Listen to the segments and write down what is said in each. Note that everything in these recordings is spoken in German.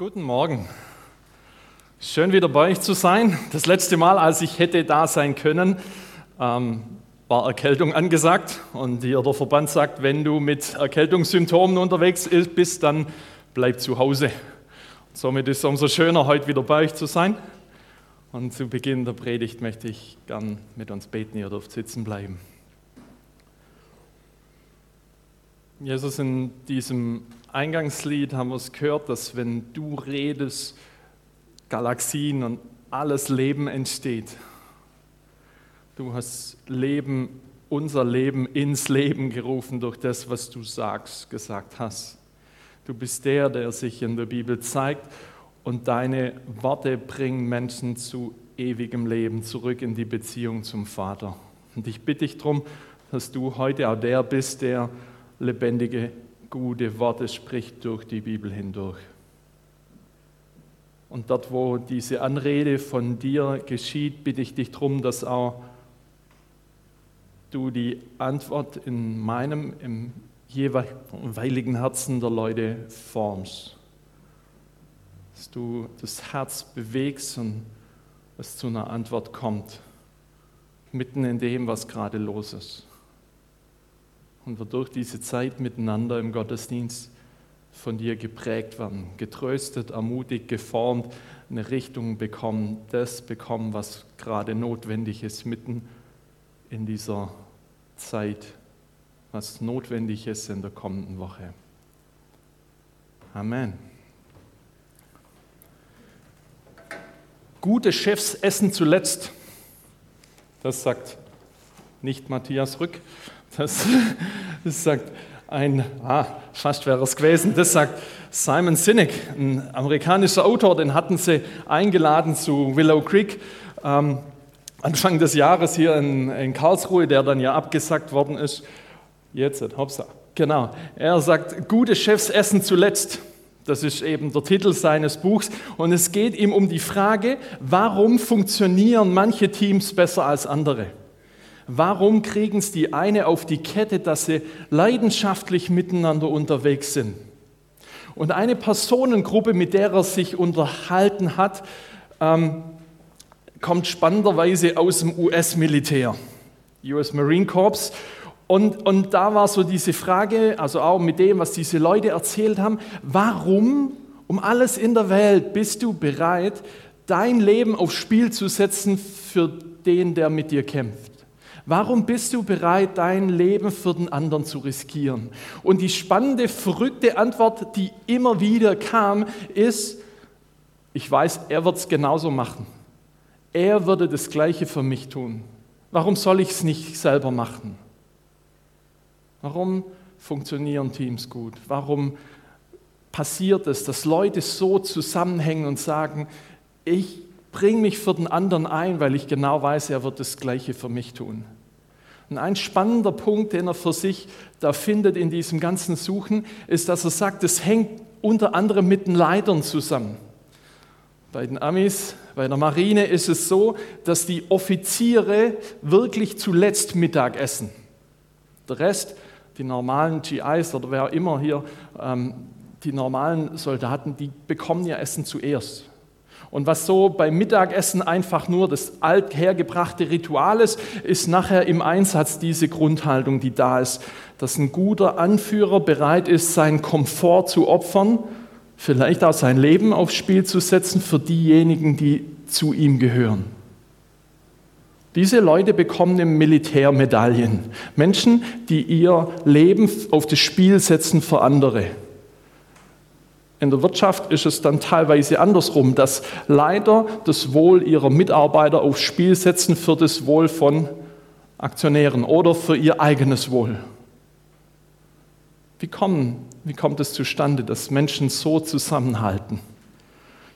Guten Morgen. Schön wieder bei euch zu sein. Das letzte Mal, als ich hätte da sein können, ähm, war Erkältung angesagt. Und hier der Verband sagt, wenn du mit Erkältungssymptomen unterwegs bist, dann bleib zu Hause. somit ist es umso schöner, heute wieder bei euch zu sein. Und zu Beginn der Predigt möchte ich gern mit uns beten. Ihr dürft sitzen bleiben. Jesus, in diesem Eingangslied haben wir es gehört, dass wenn du redest, Galaxien und alles Leben entsteht. Du hast Leben, unser Leben ins Leben gerufen durch das, was du sagst, gesagt hast. Du bist der, der sich in der Bibel zeigt und deine Worte bringen Menschen zu ewigem Leben, zurück in die Beziehung zum Vater. Und ich bitte dich darum, dass du heute auch der bist, der lebendige gute Worte spricht durch die Bibel hindurch. Und dort, wo diese Anrede von dir geschieht, bitte ich dich darum, dass auch du die Antwort in meinem, im jeweiligen Herzen der Leute formst. Dass du das Herz bewegst und es zu einer Antwort kommt, mitten in dem, was gerade los ist und wir durch diese Zeit miteinander im Gottesdienst von dir geprägt werden, getröstet, ermutigt, geformt, eine Richtung bekommen, das bekommen, was gerade notwendig ist, mitten in dieser Zeit, was notwendig ist in der kommenden Woche. Amen. Gute Chefs essen zuletzt. Das sagt nicht Matthias Rück, das, das sagt ein, ah, fast wäre es gewesen, das sagt Simon Sinek, ein amerikanischer Autor, den hatten sie eingeladen zu Willow Creek. Ähm, Anfang des Jahres hier in, in, Karlsruhe, der dann ja abgesagt worden ist. Jetzt, hoppsa, genau. Er sagt, gute Chefs essen zuletzt. Das ist eben der Titel seines Buchs. Und es geht ihm um die Frage, warum funktionieren manche Teams besser als andere? Warum kriegen es die eine auf die Kette, dass sie leidenschaftlich miteinander unterwegs sind? Und eine Personengruppe, mit der er sich unterhalten hat, ähm, kommt spannenderweise aus dem US-Militär, US Marine Corps. Und, und da war so diese Frage, also auch mit dem, was diese Leute erzählt haben, warum um alles in der Welt bist du bereit, dein Leben aufs Spiel zu setzen für den, der mit dir kämpft? Warum bist du bereit, dein Leben für den anderen zu riskieren? Und die spannende, verrückte Antwort, die immer wieder kam, ist, ich weiß, er wird es genauso machen. Er würde das Gleiche für mich tun. Warum soll ich es nicht selber machen? Warum funktionieren Teams gut? Warum passiert es, dass Leute so zusammenhängen und sagen, ich bring mich für den anderen ein, weil ich genau weiß, er wird das Gleiche für mich tun. Und ein spannender Punkt, den er für sich da findet in diesem ganzen Suchen, ist, dass er sagt, es hängt unter anderem mit den Leitern zusammen. Bei den Amis, bei der Marine ist es so, dass die Offiziere wirklich zuletzt Mittag essen. Der Rest, die normalen GIs oder wer immer hier, ähm, die normalen Soldaten, die bekommen ihr Essen zuerst. Und was so beim Mittagessen einfach nur das althergebrachte Ritual ist, ist nachher im Einsatz diese Grundhaltung, die da ist, dass ein guter Anführer bereit ist, seinen Komfort zu opfern, vielleicht auch sein Leben aufs Spiel zu setzen für diejenigen, die zu ihm gehören. Diese Leute bekommen Militärmedaillen. Menschen, die ihr Leben auf das Spiel setzen für andere. In der Wirtschaft ist es dann teilweise andersrum, dass Leiter das Wohl ihrer Mitarbeiter aufs Spiel setzen für das Wohl von Aktionären oder für ihr eigenes Wohl. Wie, kommen, wie kommt es zustande, dass Menschen so zusammenhalten?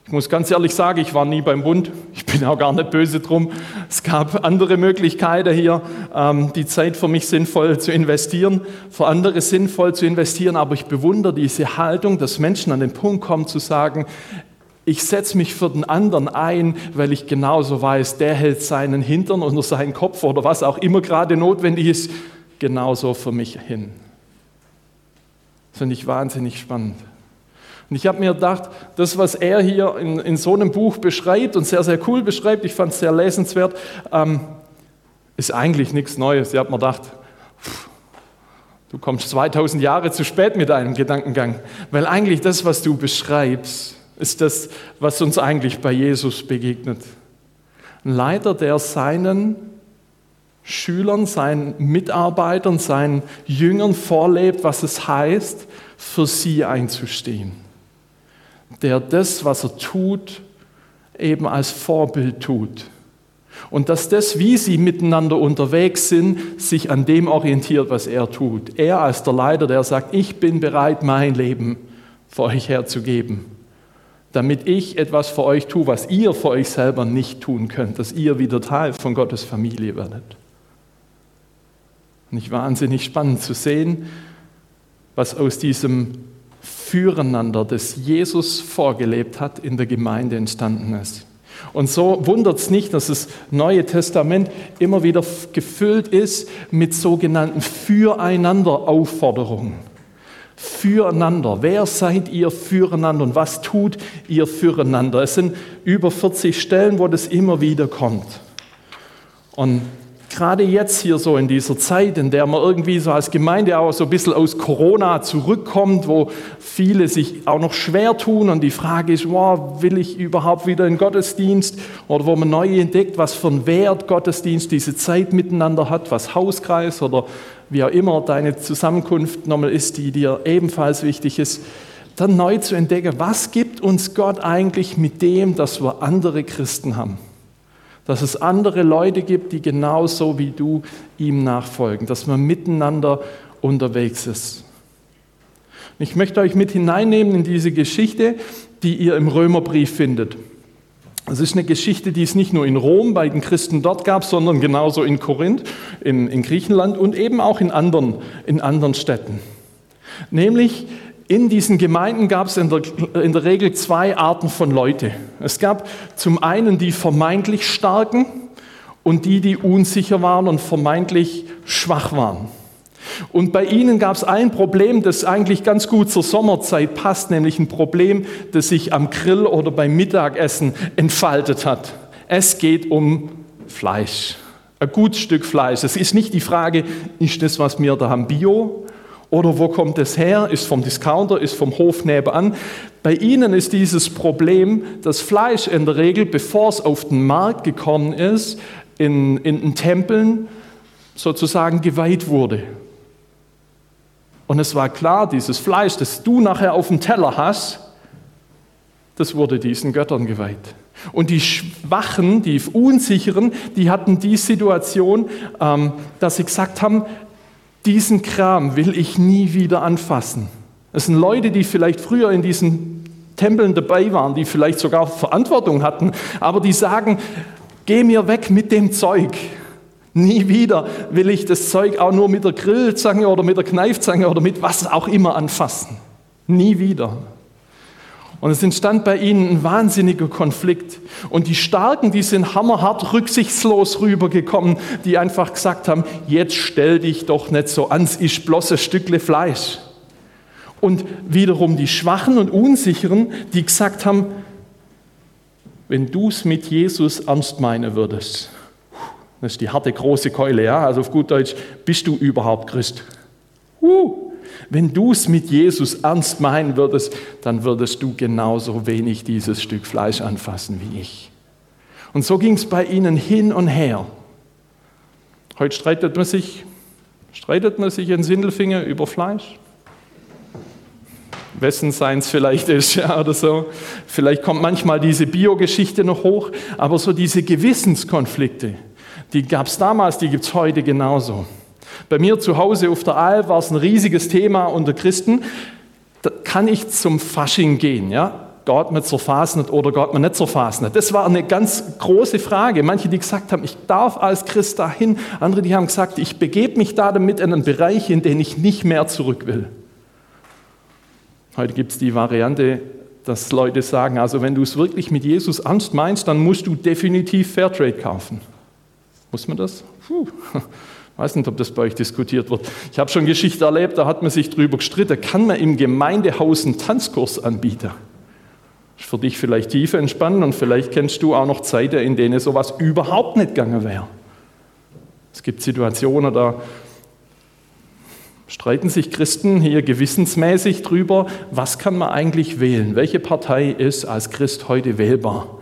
Ich muss ganz ehrlich sagen, ich war nie beim Bund. Ich bin auch gar nicht böse drum. Es gab andere Möglichkeiten hier, ähm, die Zeit für mich sinnvoll zu investieren, für andere sinnvoll zu investieren. Aber ich bewundere diese Haltung, dass Menschen an den Punkt kommen zu sagen, ich setze mich für den anderen ein, weil ich genauso weiß, der hält seinen Hintern oder seinen Kopf oder was auch immer gerade notwendig ist, genauso für mich hin. Das finde ich wahnsinnig spannend. Und ich habe mir gedacht, das, was er hier in, in, so einem Buch beschreibt und sehr, sehr cool beschreibt, ich fand es sehr lesenswert, ähm, ist eigentlich nichts Neues. Ich habe mir gedacht, pff, du kommst 2000 Jahre zu spät mit deinem Gedankengang, weil eigentlich das, was du beschreibst, ist das, was uns eigentlich bei Jesus begegnet. Ein Leiter, der seinen Schülern, seinen Mitarbeitern, seinen Jüngern vorlebt, was es heißt, für sie einzustehen. Der das, was er tut, eben als Vorbild tut. Und dass das, wie sie miteinander unterwegs sind, sich an dem orientiert, was er tut. Er als der Leiter, der sagt, ich bin bereit, mein Leben für euch herzugeben, damit ich etwas für euch tue, was ihr für euch selber nicht tun könnt, dass ihr wieder Teil von Gottes Familie werdet. Nicht wahnsinnig spannend zu sehen, was aus diesem Füreinander, das Jesus vorgelebt hat, in der Gemeinde entstanden ist. Und so wundert es nicht, dass das Neue Testament immer wieder gefüllt ist mit sogenannten Füreinander-Aufforderungen. Füreinander. Wer seid ihr füreinander und was tut ihr füreinander? Es sind über 40 Stellen, wo das immer wieder kommt. Und gerade jetzt hier so in dieser Zeit, in der man irgendwie so als Gemeinde auch so ein bisschen aus Corona zurückkommt, wo viele sich auch noch schwer tun und die Frage ist, wow, will ich überhaupt wieder in Gottesdienst? Oder wo man neu entdeckt, was für einen Wert Gottesdienst diese Zeit miteinander hat, was Hauskreis oder wie auch immer deine Zusammenkunft nochmal ist, die dir ebenfalls wichtig ist, dann neu zu entdecken, was gibt uns Gott eigentlich mit dem, dass wir andere Christen haben dass es andere Leute gibt, die genauso wie du ihm nachfolgen, dass man miteinander unterwegs ist. Ich möchte euch mit hineinnehmen in diese Geschichte, die ihr im Römerbrief findet. Es ist eine Geschichte, die es nicht nur in Rom bei den Christen dort gab, sondern genauso in Korinth, in, in Griechenland und eben auch in anderen, in anderen Städten. Nämlich in diesen Gemeinden gab es in der, in der Regel zwei Arten von Leute. Es gab zum einen die vermeintlich Starken und die, die unsicher waren und vermeintlich schwach waren. Und bei ihnen gab es ein Problem, das eigentlich ganz gut zur Sommerzeit passt, nämlich ein Problem, das sich am Grill oder beim Mittagessen entfaltet hat. Es geht um Fleisch, ein gutes Stück Fleisch. Es ist nicht die Frage, ist das, was wir da haben, bio oder wo kommt es her? Ist vom Discounter, ist vom Hof nebenan. Bei ihnen ist dieses Problem, dass Fleisch in der Regel, bevor es auf den Markt gekommen ist, in, in den Tempeln sozusagen geweiht wurde. Und es war klar, dieses Fleisch, das du nachher auf dem Teller hast, das wurde diesen Göttern geweiht. Und die Schwachen, die Unsicheren, die hatten die Situation, ähm, dass sie gesagt haben, diesen Kram will ich nie wieder anfassen. Es sind Leute, die vielleicht früher in diesen Tempeln dabei waren, die vielleicht sogar Verantwortung hatten, aber die sagen, geh mir weg mit dem Zeug. Nie wieder will ich das Zeug auch nur mit der Grillzange oder mit der Kneifzange oder mit was auch immer anfassen. Nie wieder. Und es entstand bei ihnen ein wahnsinniger Konflikt. Und die Starken, die sind hammerhart rücksichtslos rübergekommen, die einfach gesagt haben, jetzt stell dich doch nicht so an, es ist bloß ein Stückle Fleisch. Und wiederum die Schwachen und Unsicheren, die gesagt haben, wenn du es mit Jesus ernst meinen würdest, das ist die harte große Keule, ja, also auf gut Deutsch, bist du überhaupt Christ? Uh, wenn du es mit Jesus ernst meinen würdest, dann würdest du genauso wenig dieses Stück Fleisch anfassen wie ich. Und so ging es bei ihnen hin und her. Heute streitet man sich, streitet man sich in Sindelfinger über Fleisch. Wessen seins vielleicht ist, ja, oder so. Vielleicht kommt manchmal diese Bio-Geschichte noch hoch, aber so diese Gewissenskonflikte, die gab es damals, die gibt es heute genauso. Bei mir zu Hause auf der Alp war es ein riesiges Thema unter Christen. Da kann ich zum Fasching gehen, ja? Gott mir zur Fasnet oder Gott mir nicht zur Fasnet? Das war eine ganz große Frage. Manche, die gesagt haben, ich darf als Christ dahin. Andere, die haben gesagt, ich begebe mich da damit in einen Bereich, in den ich nicht mehr zurück will. Heute gibt es die Variante, dass Leute sagen, also wenn du es wirklich mit Jesus ernst meinst, dann musst du definitiv Fairtrade kaufen. Muss man das? Puh Ich weiß nicht, ob das bei euch diskutiert wird. Ich habe schon Geschichte erlebt, da hat man sich drüber gestritten, kann man im Gemeindehaus einen Tanzkurs anbieten? Ist für dich vielleicht tiefer entspannen und vielleicht kennst du auch noch Zeiten, in denen sowas überhaupt nicht gegangen wäre. Es gibt Situationen, da streiten sich Christen hier gewissensmäßig drüber, was kann man eigentlich wählen? Welche Partei ist als Christ heute wählbar?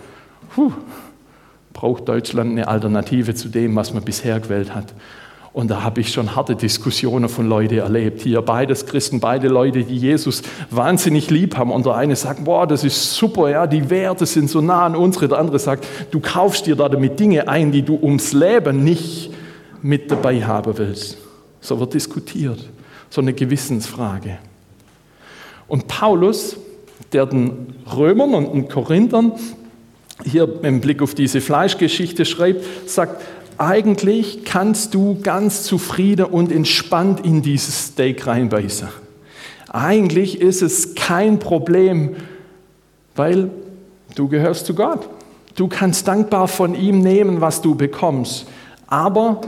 Puh, braucht Deutschland eine Alternative zu dem, was man bisher gewählt hat? Und da habe ich schon harte Diskussionen von Leuten erlebt. Hier beides Christen, beide Leute, die Jesus wahnsinnig lieb haben. Und der eine sagt, boah, das ist super, ja, die Werte sind so nah an unsere. Der andere sagt, du kaufst dir da damit Dinge ein, die du ums Leben nicht mit dabei haben willst. So wird diskutiert. So eine Gewissensfrage. Und Paulus, der den Römern und den Korinthern hier im Blick auf diese Fleischgeschichte schreibt, sagt, eigentlich kannst du ganz zufrieden und entspannt in dieses Steak reinbeißen. Eigentlich ist es kein Problem, weil du gehörst zu Gott. Du kannst dankbar von ihm nehmen, was du bekommst. Aber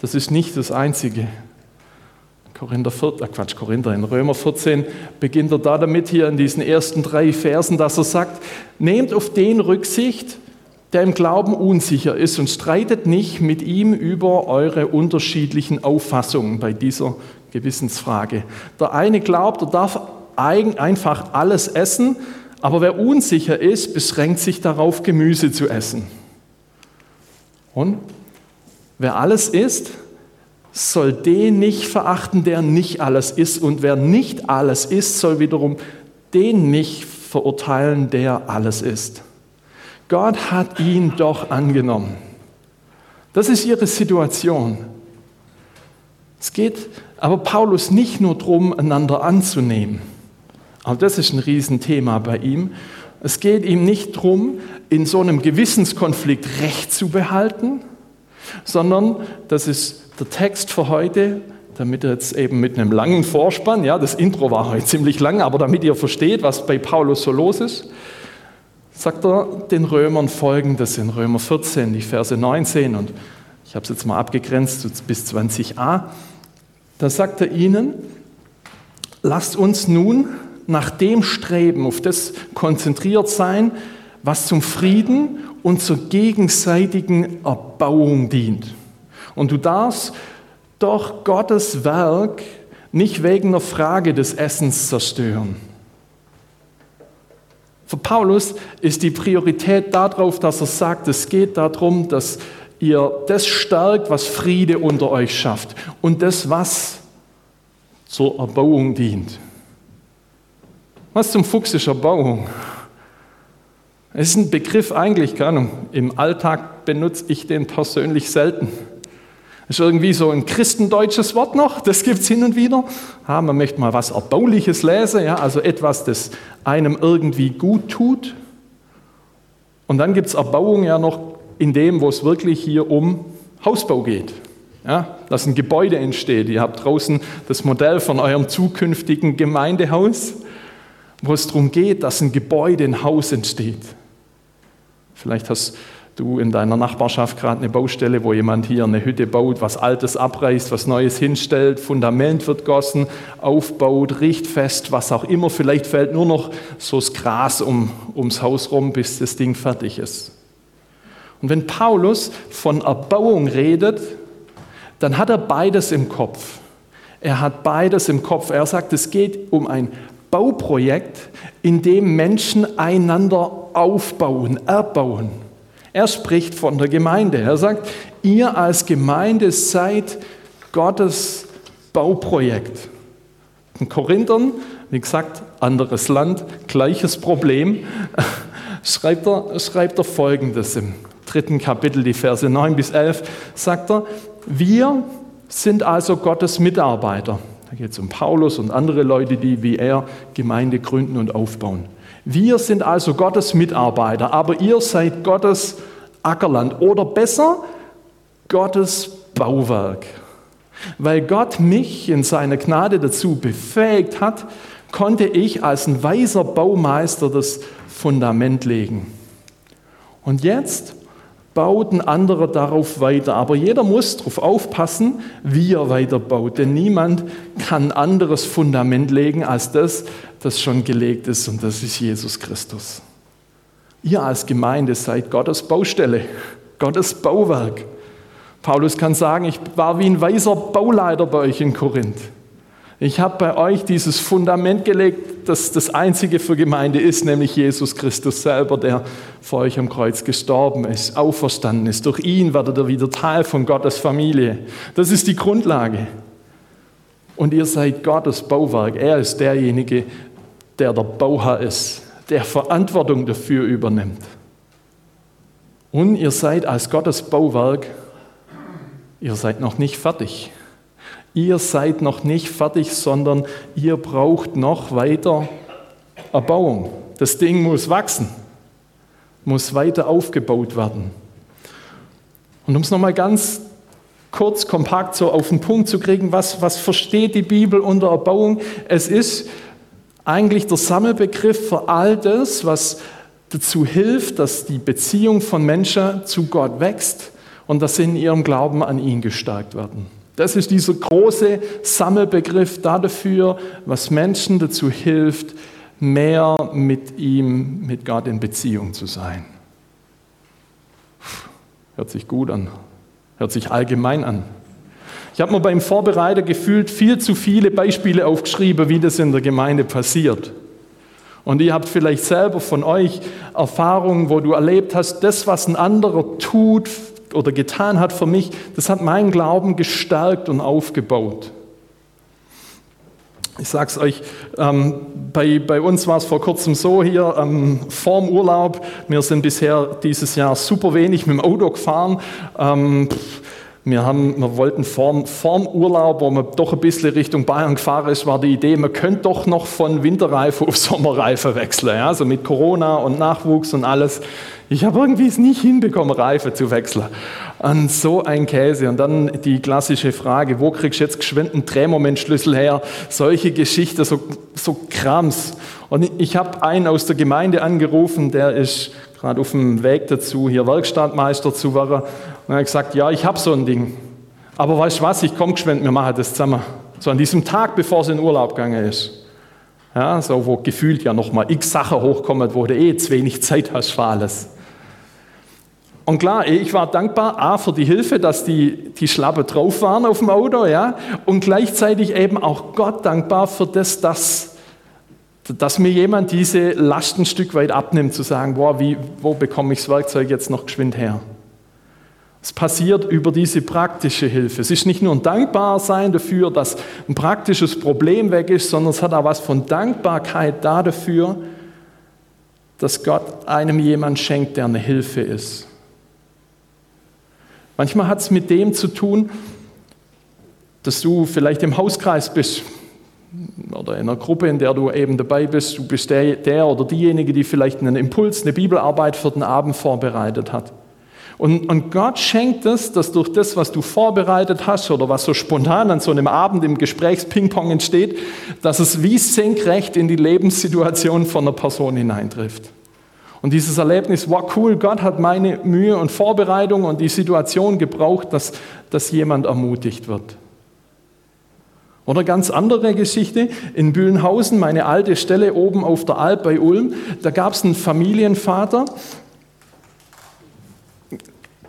das ist nicht das Einzige. Korinther 14, äh Quatsch, Korinther, in Römer 14 beginnt er da damit hier in diesen ersten drei Versen, dass er sagt, nehmt auf den Rücksicht, der im Glauben unsicher ist und streitet nicht mit ihm über eure unterschiedlichen Auffassungen bei dieser Gewissensfrage. Der eine glaubt, er darf einfach alles essen, aber wer unsicher ist, beschränkt sich darauf, Gemüse zu essen. Und wer alles isst, soll den nicht verachten, der nicht alles ist. Und wer nicht alles ist, soll wiederum den nicht verurteilen, der alles ist. Gott hat ihn doch angenommen. Das ist ihre Situation. Es geht aber Paulus nicht nur darum, einander anzunehmen. Aber das ist ein Riesenthema bei ihm. Es geht ihm nicht darum, in so einem Gewissenskonflikt Recht zu behalten, sondern das ist der Text für heute, damit ihr jetzt eben mit einem langen Vorspann, ja, das Intro war heute ziemlich lang, aber damit ihr versteht, was bei Paulus so los ist, sagt er den Römern folgendes in Römer 14, die Verse 19 und ich habe es jetzt mal abgegrenzt bis 20a. Da sagt er ihnen, lasst uns nun nach dem streben, auf das konzentriert sein, was zum Frieden und zur gegenseitigen Erbauung dient. Und du darfst doch Gottes Werk nicht wegen der Frage des Essens zerstören. Für Paulus ist die Priorität darauf, dass er sagt, es geht darum, dass ihr das stärkt, was Friede unter euch schafft und das, was zur Erbauung dient. Was zum Fuchs ist Erbauung? Es ist ein Begriff eigentlich, keine Ahnung, im Alltag benutze ich den persönlich selten. Ist irgendwie so ein christendeutsches Wort noch, das gibt es hin und wieder. Ja, man möchte mal was Erbauliches lesen, ja, also etwas, das einem irgendwie gut tut. Und dann gibt es Erbauung ja noch in dem, wo es wirklich hier um Hausbau geht. Ja, dass ein Gebäude entsteht. Ihr habt draußen das Modell von eurem zukünftigen Gemeindehaus, wo es darum geht, dass ein Gebäude, ein Haus entsteht. Vielleicht hast du in deiner Nachbarschaft gerade eine Baustelle, wo jemand hier eine Hütte baut, was Altes abreißt, was Neues hinstellt, Fundament wird gossen, aufbaut, riecht fest, was auch immer. Vielleicht fällt nur noch so das Gras um, ums Haus rum, bis das Ding fertig ist. Und wenn Paulus von Erbauung redet, dann hat er beides im Kopf. Er hat beides im Kopf. Er sagt, es geht um ein Bauprojekt, in dem Menschen einander aufbauen, erbauen. Er spricht von der Gemeinde. Er sagt, ihr als Gemeinde seid Gottes Bauprojekt. In Korinthern, wie gesagt, anderes Land, gleiches Problem, schreibt er, schreibt er folgendes im dritten Kapitel, die Verse 9 bis 11, sagt er, wir sind also Gottes Mitarbeiter. Da geht es um Paulus und andere Leute, die wie er Gemeinde gründen und aufbauen. Wir sind also Gottes Mitarbeiter, aber ihr seid Gottes Ackerland oder besser Gottes Bauwerk. Weil Gott mich in seiner Gnade dazu befähigt hat, konnte ich als ein weiser Baumeister das Fundament legen. Und jetzt baut ein anderer darauf weiter. Aber jeder muss darauf aufpassen, wie er weiterbaut. Denn niemand kann anderes Fundament legen als das, das schon gelegt ist. Und das ist Jesus Christus. Ihr als Gemeinde seid Gottes Baustelle, Gottes Bauwerk. Paulus kann sagen, ich war wie ein weiser Bauleiter bei euch in Korinth. Ich habe bei euch dieses Fundament gelegt, das das einzige für Gemeinde ist, nämlich Jesus Christus selber, der vor euch am Kreuz gestorben ist, auferstanden ist. Durch ihn werdet ihr wieder Teil von Gottes Familie. Das ist die Grundlage. Und ihr seid Gottes Bauwerk. Er ist derjenige, der der Bauherr ist, der Verantwortung dafür übernimmt. Und ihr seid als Gottes Bauwerk, ihr seid noch nicht fertig ihr seid noch nicht fertig, sondern ihr braucht noch weiter Erbauung. Das Ding muss wachsen, muss weiter aufgebaut werden. Und um es nochmal ganz kurz, kompakt so auf den Punkt zu kriegen, was, was versteht die Bibel unter Erbauung? Es ist eigentlich der Sammelbegriff für all das, was dazu hilft, dass die Beziehung von Menschen zu Gott wächst und dass sie in ihrem Glauben an ihn gestärkt werden. Das ist dieser große Sammelbegriff dafür, was Menschen dazu hilft, mehr mit ihm, mit Gott in Beziehung zu sein. Hört sich gut an, hört sich allgemein an. Ich habe mir beim Vorbereiter gefühlt viel zu viele Beispiele aufgeschrieben, wie das in der Gemeinde passiert. Und ihr habt vielleicht selber von euch Erfahrungen, wo du erlebt hast, das, was ein anderer tut, oder getan hat für mich, das hat meinen Glauben gestärkt und aufgebaut. Ich sage es euch, ähm, bei, bei uns war es vor kurzem so hier ähm, vorm Urlaub, wir sind bisher dieses Jahr super wenig mit dem Auto gefahren. Ähm, wir, haben, wir wollten vorm, vorm Urlaub, wo man doch ein bisschen Richtung Bayern gefahren ist, war die Idee, man könnte doch noch von Winterreife auf Sommerreife wechseln. Ja? Also mit Corona und Nachwuchs und alles. Ich habe irgendwie es nicht hinbekommen, Reife zu wechseln. An so ein Käse. Und dann die klassische Frage, wo kriegst du jetzt geschwind einen Drehmomentschlüssel her? Solche Geschichten, so, so Krams. Und ich habe einen aus der Gemeinde angerufen, der ist gerade auf dem Weg dazu, hier Werkstattmeister zu werden. Und er hat gesagt, ja, ich habe so ein Ding. Aber weißt du was, ich komme geschwind, wir machen das zusammen. So an diesem Tag, bevor es in Urlaub gegangen ist. Ja, so wo gefühlt ja nochmal x Sachen hochkommen, wo du eh zu wenig Zeit hast für alles. Und klar, ich war dankbar, A, für die Hilfe, dass die, die Schlappe drauf waren auf dem Auto, ja, und gleichzeitig eben auch Gott dankbar für das, dass, dass mir jemand diese Last ein Stück weit abnimmt, zu sagen, boah, wie, wo bekomme ich das Werkzeug jetzt noch geschwind her? Es passiert über diese praktische Hilfe. Es ist nicht nur ein Dankbarsein dafür, dass ein praktisches Problem weg ist, sondern es hat auch was von Dankbarkeit da dafür, dass Gott einem jemand schenkt, der eine Hilfe ist. Manchmal hat es mit dem zu tun, dass du vielleicht im Hauskreis bist oder in einer Gruppe, in der du eben dabei bist. Du bist der, der oder diejenige, die vielleicht einen Impuls, eine Bibelarbeit für den Abend vorbereitet hat. Und, und Gott schenkt es, dass durch das, was du vorbereitet hast oder was so spontan an so einem Abend im Gesprächspingpong entsteht, dass es wie senkrecht in die Lebenssituation von einer Person hineintrifft. Und dieses Erlebnis, wow, cool, Gott hat meine Mühe und Vorbereitung und die Situation gebraucht, dass, dass jemand ermutigt wird. Oder ganz andere Geschichte, in Bühlenhausen, meine alte Stelle oben auf der Alp bei Ulm, da gab es einen Familienvater,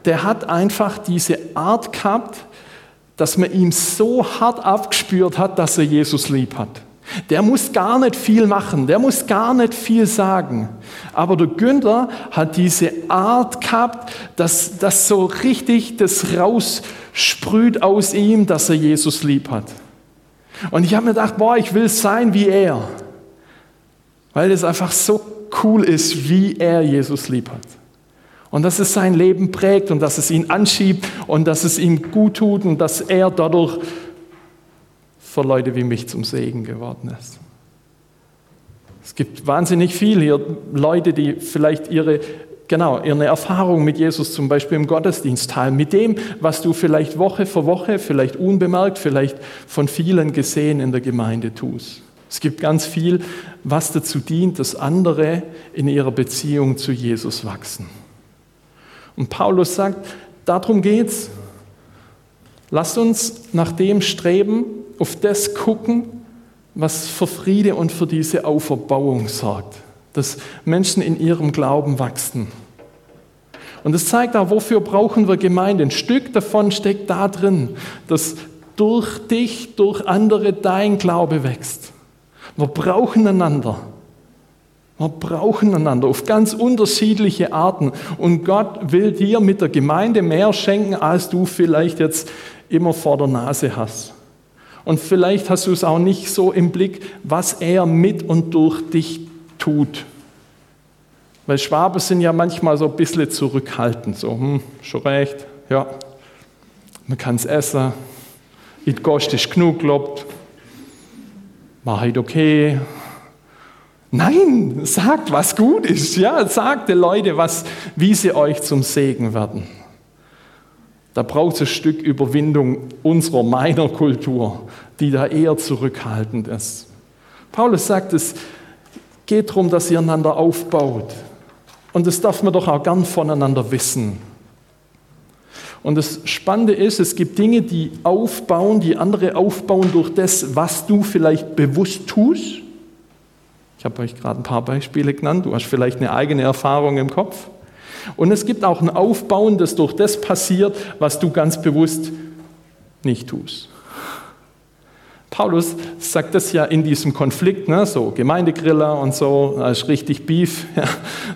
der hat einfach diese Art gehabt, dass man ihm so hart abgespürt hat, dass er Jesus lieb hat. Der muss gar nicht viel machen, der muss gar nicht viel sagen. Aber der Günther hat diese Art gehabt, dass das so richtig das raussprüht aus ihm, dass er Jesus lieb hat. Und ich habe mir gedacht, boah, ich will sein wie er. Weil es einfach so cool ist, wie er Jesus lieb hat. Und dass es sein Leben prägt und dass es ihn anschiebt und dass es ihm gut tut und dass er dadurch für Leute wie mich zum Segen geworden ist. Es gibt wahnsinnig viel hier Leute, die vielleicht ihre, genau, ihre Erfahrung mit Jesus zum Beispiel im Gottesdienst teilen, mit dem, was du vielleicht Woche für Woche, vielleicht unbemerkt, vielleicht von vielen gesehen in der Gemeinde tust. Es gibt ganz viel, was dazu dient, dass andere in ihrer Beziehung zu Jesus wachsen. Und Paulus sagt, darum geht's. Lasst uns nach dem streben, auf das gucken, was für Friede und für diese Auferbauung sorgt, dass Menschen in ihrem Glauben wachsen. Und es zeigt auch, wofür brauchen wir Gemeinde. Ein Stück davon steckt da drin, dass durch dich, durch andere dein Glaube wächst. Wir brauchen einander. Wir brauchen einander auf ganz unterschiedliche Arten. Und Gott will dir mit der Gemeinde mehr schenken, als du vielleicht jetzt immer vor der Nase hast. Und vielleicht hast du es auch nicht so im Blick, was er mit und durch dich tut. Weil Schwaben sind ja manchmal so ein bisschen zurückhaltend, so, hm, schon recht, ja, man kann es essen, it kostet genug, glaubt, mach ich okay. Nein, sagt, was gut ist, ja, sagt den Leuten, was, wie sie euch zum Segen werden. Da braucht es ein Stück Überwindung unserer, meiner Kultur, die da eher zurückhaltend ist. Paulus sagt, es geht darum, dass ihr einander aufbaut. Und das darf man doch auch gern voneinander wissen. Und das Spannende ist, es gibt Dinge, die aufbauen, die andere aufbauen durch das, was du vielleicht bewusst tust. Ich habe euch gerade ein paar Beispiele genannt. Du hast vielleicht eine eigene Erfahrung im Kopf. Und es gibt auch ein Aufbauen, das durch das passiert, was du ganz bewusst nicht tust. Paulus sagt das ja in diesem Konflikt, ne, so Gemeindegriller und so, da ist richtig Beef, ja,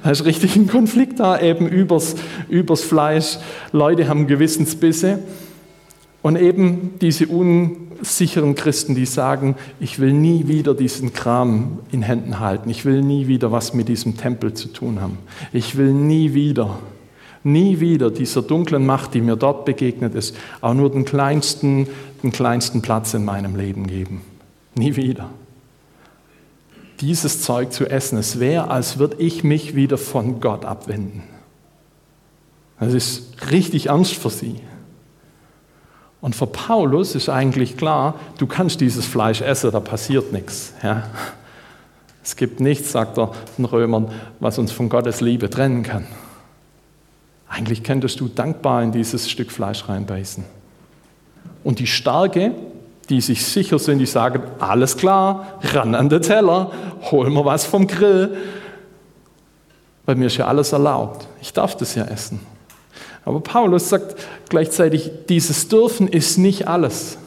da ist richtig ein Konflikt da, eben übers, übers Fleisch. Leute haben Gewissensbisse. Und eben diese unsicheren Christen, die sagen, ich will nie wieder diesen Kram in Händen halten, ich will nie wieder was mit diesem Tempel zu tun haben, ich will nie wieder, nie wieder dieser dunklen Macht, die mir dort begegnet ist, auch nur den kleinsten, den kleinsten Platz in meinem Leben geben. Nie wieder. Dieses Zeug zu essen, es wäre, als würde ich mich wieder von Gott abwenden. Das ist richtig Angst für sie. Und für Paulus ist eigentlich klar, du kannst dieses Fleisch essen, da passiert nichts. Ja. Es gibt nichts, sagt er den Römern, was uns von Gottes Liebe trennen kann. Eigentlich könntest du dankbar in dieses Stück Fleisch reinbeißen. Und die Starke, die sich sicher sind, die sagen, alles klar, ran an den Teller, hol mir was vom Grill. Bei mir ist ja alles erlaubt. Ich darf das ja essen. Aber Paulus sagt gleichzeitig, dieses Dürfen ist nicht alles.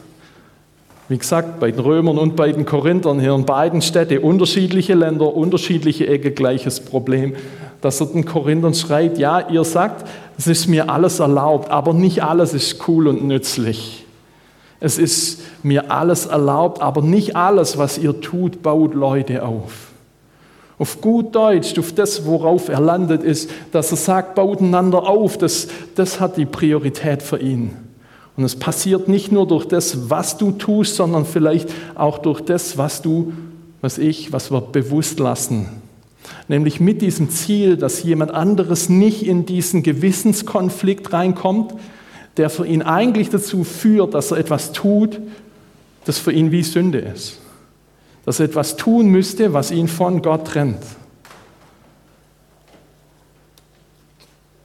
Wie gesagt, bei den Römern und bei den Korinthern hier in beiden Städten unterschiedliche Länder, unterschiedliche Ecke, gleiches Problem. Dass er den Korinthern schreibt, ja, ihr sagt, es ist mir alles erlaubt, aber nicht alles ist cool und nützlich. Es ist mir alles erlaubt, aber nicht alles, was ihr tut, baut Leute auf. Auf gut Deutsch, auf das, worauf er landet, ist, dass er sagt, baut einander auf. Das, das hat die Priorität für ihn. Und es passiert nicht nur durch das, was du tust, sondern vielleicht auch durch das, was du, was ich, was wir bewusst lassen. Nämlich mit diesem Ziel, dass jemand anderes nicht in diesen Gewissenskonflikt reinkommt, der für ihn eigentlich dazu führt, dass er etwas tut, das für ihn wie Sünde ist dass er etwas tun müsste, was ihn von Gott trennt.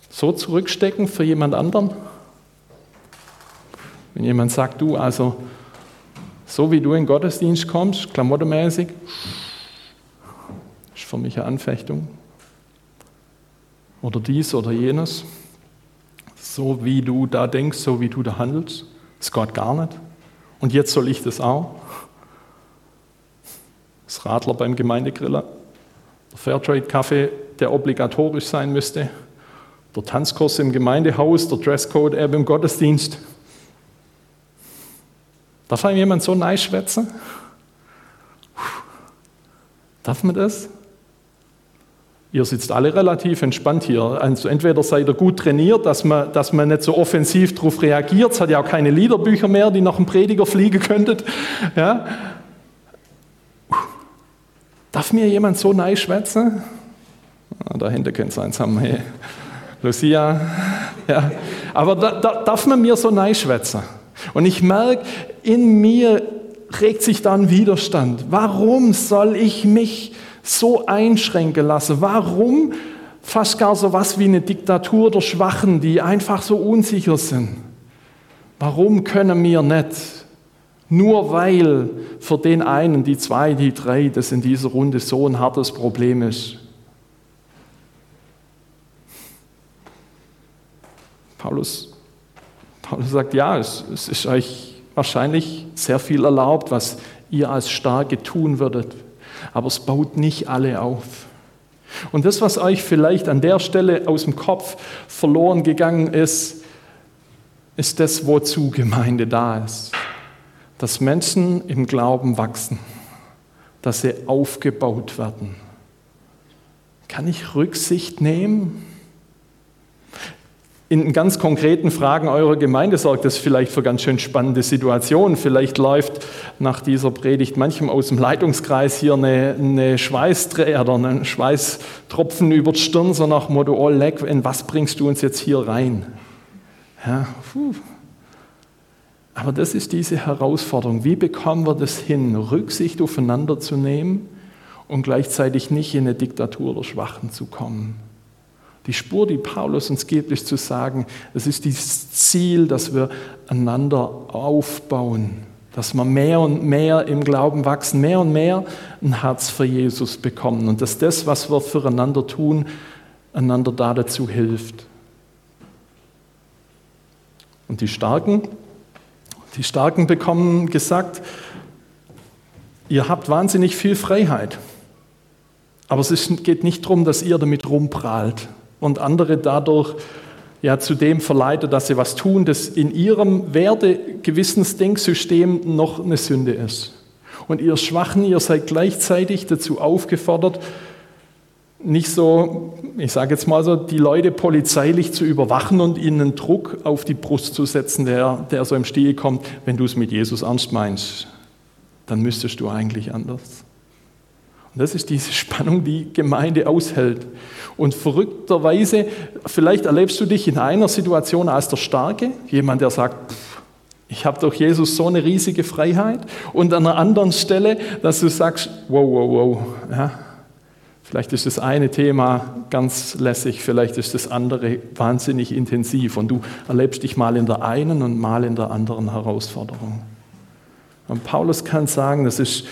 So zurückstecken für jemand anderen? Wenn jemand sagt, du, also so wie du in den Gottesdienst kommst, klamottemäßig, ist für mich eine Anfechtung. Oder dies oder jenes. So wie du da denkst, so wie du da handelst, ist Gott gar nicht. Und jetzt soll ich das auch das Radler beim Gemeindegriller, der Fairtrade-Kaffee, der obligatorisch sein müsste, der Tanzkurs im Gemeindehaus, der Dresscode eben im Gottesdienst. Darf einem jemand so nice schwätzen? Darf man das? Ihr sitzt alle relativ entspannt hier. Also entweder seid ihr gut trainiert, dass man, dass man nicht so offensiv darauf reagiert. Es hat ja auch keine Liederbücher mehr, die nach dem Prediger fliegen könntet. Ja? Darf mir jemand so nein schwätzen? Ah, da hinten könnte es eins haben. Hey. Lucia. Ja. Aber da, da, darf man mir so nein schwätzen? Und ich merke, in mir regt sich dann Widerstand. Warum soll ich mich so einschränken lassen? Warum fast gar so was wie eine Diktatur der Schwachen, die einfach so unsicher sind. Warum können wir nicht? Nur weil für den einen, die zwei, die drei, das in dieser Runde so ein hartes Problem ist. Paulus, Paulus sagt, ja, es, es ist euch wahrscheinlich sehr viel erlaubt, was ihr als Starke tun würdet, aber es baut nicht alle auf. Und das, was euch vielleicht an der Stelle aus dem Kopf verloren gegangen ist, ist das, wozu Gemeinde da ist. Dass Menschen im Glauben wachsen, dass sie aufgebaut werden. Kann ich Rücksicht nehmen? In ganz konkreten Fragen eurer Gemeinde sorgt das vielleicht für ganz schön spannende Situationen. Vielleicht läuft nach dieser Predigt manchem aus dem Leitungskreis hier eine, eine Schweißträger oder ein Schweißtropfen über die Stirn, so nach Motto, oh leck, in was bringst du uns jetzt hier rein? Ja, Aber das ist diese Herausforderung. Wie bekommen wir das hin, Rücksicht aufeinander zu nehmen und gleichzeitig nicht in eine Diktatur der Schwachen zu kommen? Die Spur, die Paulus uns gibt, ist zu sagen, es ist dieses Ziel, dass wir einander aufbauen, dass wir mehr und mehr im Glauben wachsen, mehr und mehr ein Herz für Jesus bekommen und dass das, was wir füreinander tun, einander da dazu hilft. Und die Starken, die Starken bekommen gesagt, ihr habt wahnsinnig viel Freiheit. Aber es geht nicht darum, dass ihr damit rumprahlt, und andere dadurch ja zu dem verleitet, dass sie was tun, das in ihrem Werte-Gewissensdenksystem noch eine Sünde ist. Und ihr Schwachen, ihr seid gleichzeitig dazu aufgefordert, nicht so, ich sage jetzt mal so, die Leute polizeilich zu überwachen und ihnen einen Druck auf die Brust zu setzen, der, der so im Stil kommt, wenn du es mit Jesus ernst meinst, dann müsstest du eigentlich anders. Und das ist diese Spannung, die Gemeinde aushält. Und verrückterweise, vielleicht erlebst du dich in einer Situation als der Starke, jemand, der sagt, ich habe durch Jesus so eine riesige Freiheit. Und an einer anderen Stelle, dass du sagst, wow, wow, wow. Ja, vielleicht ist das eine Thema ganz lässig, vielleicht ist das andere wahnsinnig intensiv. Und du erlebst dich mal in der einen und mal in der anderen Herausforderung. Und Paulus kann sagen, das ist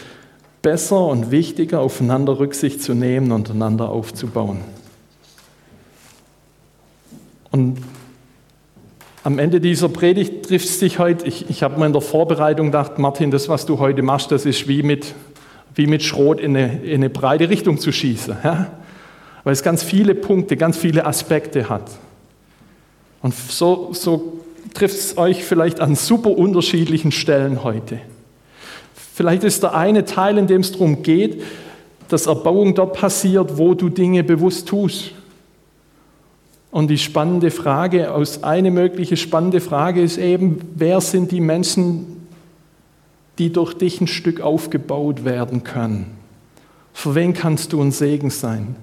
besser und wichtiger, aufeinander Rücksicht zu nehmen und einander aufzubauen. Am Ende dieser Predigt trifft es dich heute, ich, ich habe mir in der Vorbereitung gedacht, Martin, das, was du heute machst, das ist wie mit, wie mit Schrot in eine, in eine breite Richtung zu schießen. Ja? Weil es ganz viele Punkte, ganz viele Aspekte hat. Und so, so trifft es euch vielleicht an super unterschiedlichen Stellen heute. Vielleicht ist der eine Teil, in dem es darum geht, dass Erbauung dort passiert, wo du Dinge bewusst tust. Und die spannende Frage, aus eine mögliche spannende Frage ist eben, wer sind die Menschen, die durch dich ein Stück aufgebaut werden können? Für wen kannst du ein Segen sein?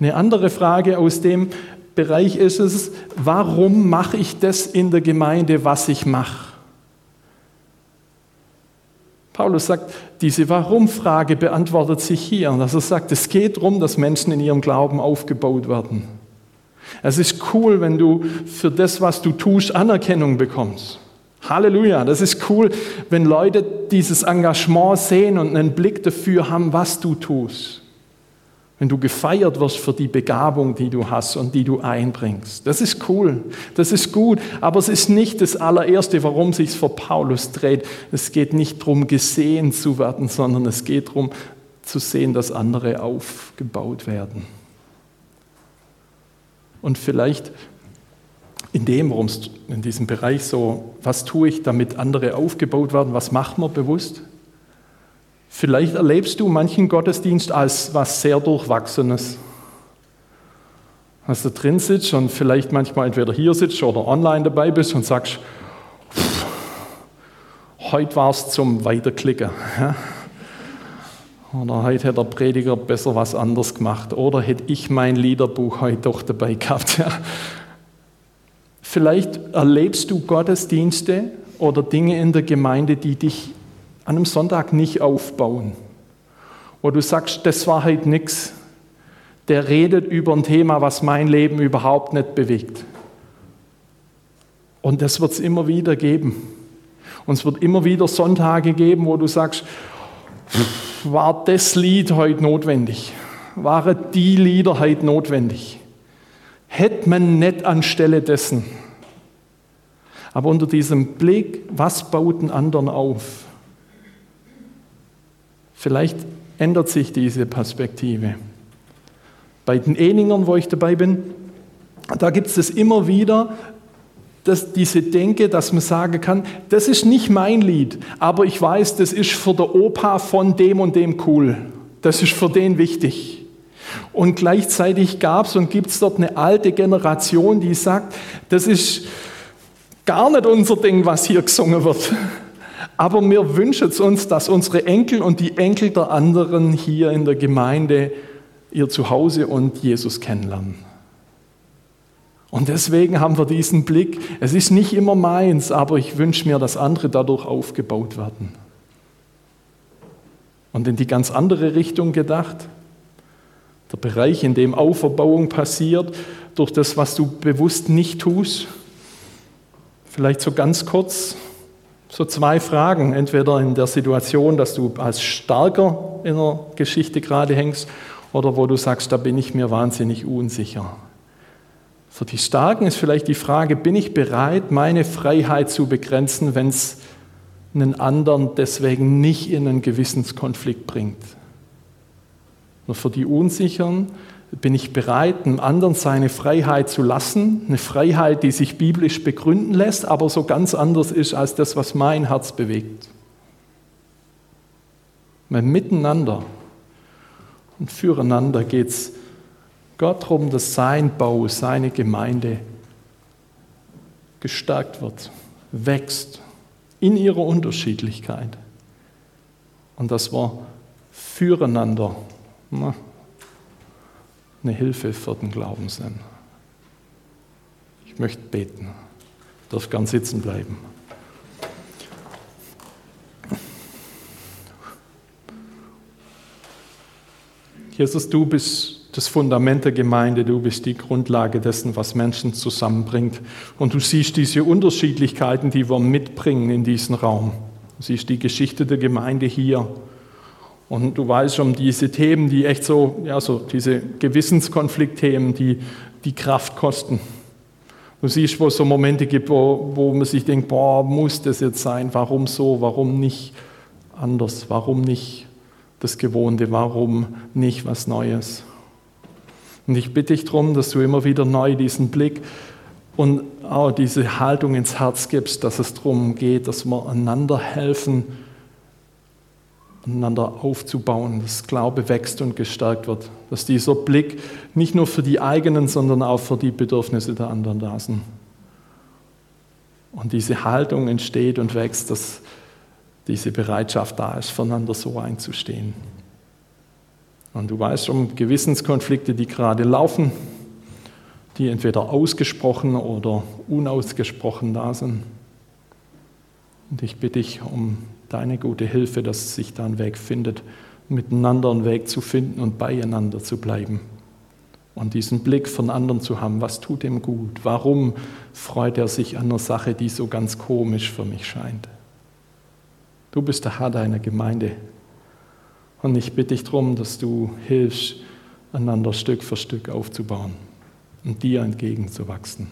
Eine andere Frage aus dem Bereich ist es, warum mache ich das in der Gemeinde, was ich mache? Paulus sagt, diese Warum-Frage beantwortet sich hier. Dass er sagt, es geht darum, dass Menschen in ihrem Glauben aufgebaut werden. Es ist cool, wenn du für das, was du tust, Anerkennung bekommst. Halleluja, das ist cool, wenn Leute dieses Engagement sehen und einen Blick dafür haben, was du tust. Wenn du gefeiert wirst für die Begabung, die du hast und die du einbringst. Das ist cool, das ist gut, aber es ist nicht das allererste, warum sich für Paulus dreht. Es geht nicht darum, gesehen zu werden, sondern es geht darum, zu sehen, dass andere aufgebaut werden. Und vielleicht in dem, worum es in diesem Bereich so, was tue ich, damit andere aufgebaut werden, was macht man bewusst? Vielleicht erlebst du manchen Gottesdienst als was sehr Durchwachsenes. Dass du drin sitzt und vielleicht manchmal entweder hier sitzt oder online dabei bist und sagst, heute war es zum Weiterklicken. Ja? Oder heute hätte der Prediger besser was anderes gemacht. Oder hätte ich mein Liederbuch heute doch dabei gehabt. Ja. Vielleicht erlebst du Gottesdienste oder Dinge in der Gemeinde, die dich an einem Sonntag nicht aufbauen. Wo du sagst, das war heute nichts. der redet über ein Thema, was mein Leben überhaupt nicht bewegt. Und das wird es immer wieder geben. Und es wird immer wieder Sonntage geben, wo du sagst, war das Lied heute notwendig? Waren die Lieder heute notwendig? Hätte man nicht anstelle dessen. Aber unter diesem Blick, was baut den anderen auf? Vielleicht ändert sich diese Perspektive. Bei den Eningern, wo ich dabei bin, da gibt es immer wieder, dass diese Denke, dass man sagen kann, das ist nicht mein Lied, aber ich weiß, das ist für der Opa von dem und dem cool. Das ist für den wichtig. Und gleichzeitig gab es und gibt es dort eine alte Generation, die sagt, das ist gar nicht unser Ding, was hier gesungen wird. Aber wir wünschen es uns, dass unsere Enkel und die Enkel der anderen hier in der Gemeinde ihr Zuhause und Jesus kennenlernen. Und deswegen haben wir diesen Blick, es ist nicht immer meins, aber ich wünsche mir, dass andere dadurch aufgebaut werden. Und in die ganz andere Richtung gedacht, der Bereich, in dem Auferbauung passiert, durch das, was du bewusst nicht tust, vielleicht so ganz kurz, so zwei Fragen. Entweder in der Situation, dass du als Starker in der Geschichte gerade hängst, oder wo du sagst, da bin ich mir wahnsinnig unsicher. Für die Starken ist vielleicht die Frage, bin ich bereit, meine Freiheit zu begrenzen, wenn es einen anderen deswegen nicht in einen Gewissenskonflikt bringt? Und für die Unsicheren bin ich bereit, einem anderen seine Freiheit zu lassen, eine Freiheit, die sich biblisch begründen lässt, aber so ganz anders ist als das, was mein Herz bewegt. Weil miteinander und füreinander geht es Gott darum, dass sein Bau, seine Gemeinde gestärkt wird, wächst in ihrer Unterschiedlichkeit. Und dass wir füreinander na, eine Hilfe für den Glauben sind. Ich möchte beten. Ich darf ganz sitzen bleiben. Jesus, du bist das Fundament der Gemeinde, du bist die Grundlage dessen, was Menschen zusammenbringt. Und du siehst diese Unterschiedlichkeiten, die wir mitbringen in diesen Raum. Du siehst die Geschichte der Gemeinde hier. Und du weißt um diese Themen, die echt so, ja, so diese Gewissenskonfliktthemen, die die Kraft kosten. Du siehst, wo es so Momente gibt, wo, wo man sich denkt, boah, muss das jetzt sein? Warum so? Warum nicht anders? Warum nicht das Gewohnte? Warum nicht was Neues? Und ich bitte dich darum, dass du immer wieder neu diesen Blick und auch diese Haltung ins Herz gibst, dass es darum geht, dass wir einander helfen, einander aufzubauen, dass Glaube wächst und gestärkt wird, dass dieser Blick nicht nur für die eigenen, sondern auch für die Bedürfnisse der anderen da sind. Und diese Haltung entsteht und wächst, dass diese Bereitschaft da ist, voneinander so einzustehen. Und du weißt um Gewissenskonflikte, die gerade laufen, die entweder ausgesprochen oder unausgesprochen da sind. Und ich bitte dich um deine gute Hilfe, dass sich da ein Weg findet, miteinander einen Weg zu finden und beieinander zu bleiben. Und diesen Blick von anderen zu haben, was tut ihm gut? Warum freut er sich an einer Sache, die so ganz komisch für mich scheint? Du bist der Herr deiner Gemeinde. Und ich bitte dich darum, dass du hilfst, einander Stück für Stück aufzubauen und dir entgegenzuwachsen.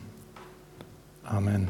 Amen.